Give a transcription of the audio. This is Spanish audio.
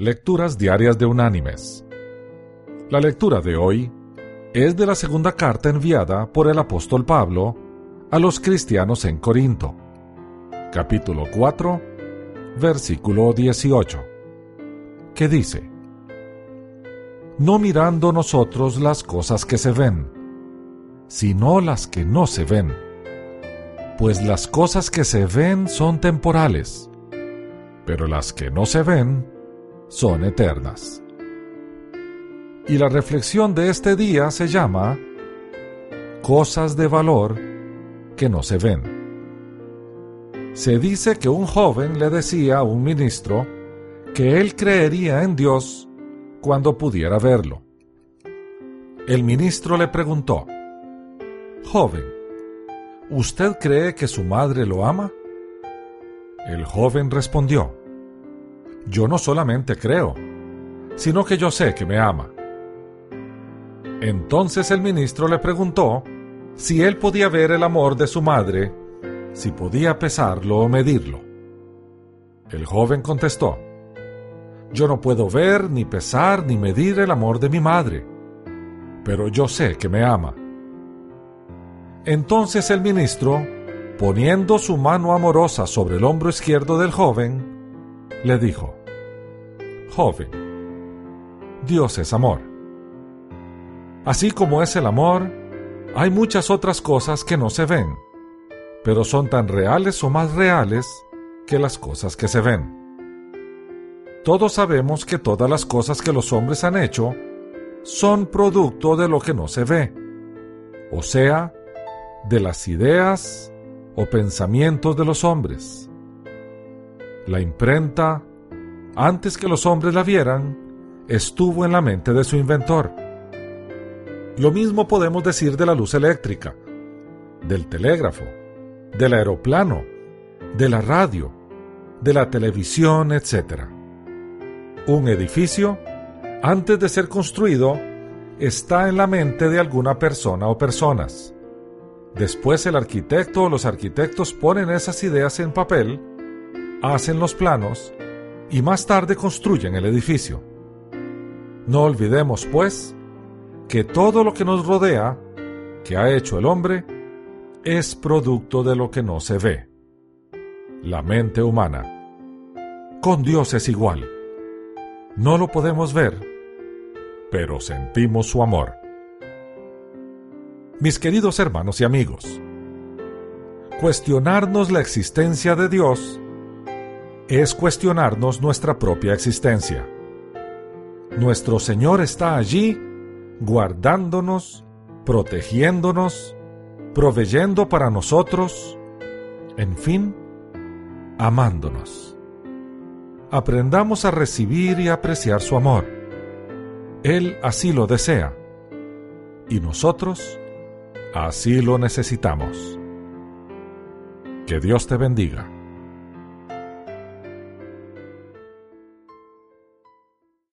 Lecturas Diarias de Unánimes. La lectura de hoy es de la segunda carta enviada por el apóstol Pablo a los cristianos en Corinto, capítulo 4, versículo 18, que dice, No mirando nosotros las cosas que se ven, sino las que no se ven, pues las cosas que se ven son temporales, pero las que no se ven son eternas. Y la reflexión de este día se llama Cosas de valor que no se ven. Se dice que un joven le decía a un ministro que él creería en Dios cuando pudiera verlo. El ministro le preguntó, Joven, ¿usted cree que su madre lo ama? El joven respondió, Yo no solamente creo, sino que yo sé que me ama. Entonces el ministro le preguntó si él podía ver el amor de su madre, si podía pesarlo o medirlo. El joven contestó, Yo no puedo ver, ni pesar, ni medir el amor de mi madre, pero yo sé que me ama. Entonces el ministro, poniendo su mano amorosa sobre el hombro izquierdo del joven, le dijo, Joven, Dios es amor. Así como es el amor, hay muchas otras cosas que no se ven, pero son tan reales o más reales que las cosas que se ven. Todos sabemos que todas las cosas que los hombres han hecho son producto de lo que no se ve, o sea, de las ideas o pensamientos de los hombres. La imprenta, antes que los hombres la vieran, estuvo en la mente de su inventor. Lo mismo podemos decir de la luz eléctrica, del telégrafo, del aeroplano, de la radio, de la televisión, etc. Un edificio, antes de ser construido, está en la mente de alguna persona o personas. Después el arquitecto o los arquitectos ponen esas ideas en papel, hacen los planos y más tarde construyen el edificio. No olvidemos, pues, que todo lo que nos rodea, que ha hecho el hombre, es producto de lo que no se ve. La mente humana. Con Dios es igual. No lo podemos ver, pero sentimos su amor mis queridos hermanos y amigos. Cuestionarnos la existencia de Dios es cuestionarnos nuestra propia existencia. Nuestro Señor está allí guardándonos, protegiéndonos, proveyendo para nosotros, en fin, amándonos. Aprendamos a recibir y apreciar su amor. Él así lo desea. Y nosotros Así lo necesitamos. Que Dios te bendiga.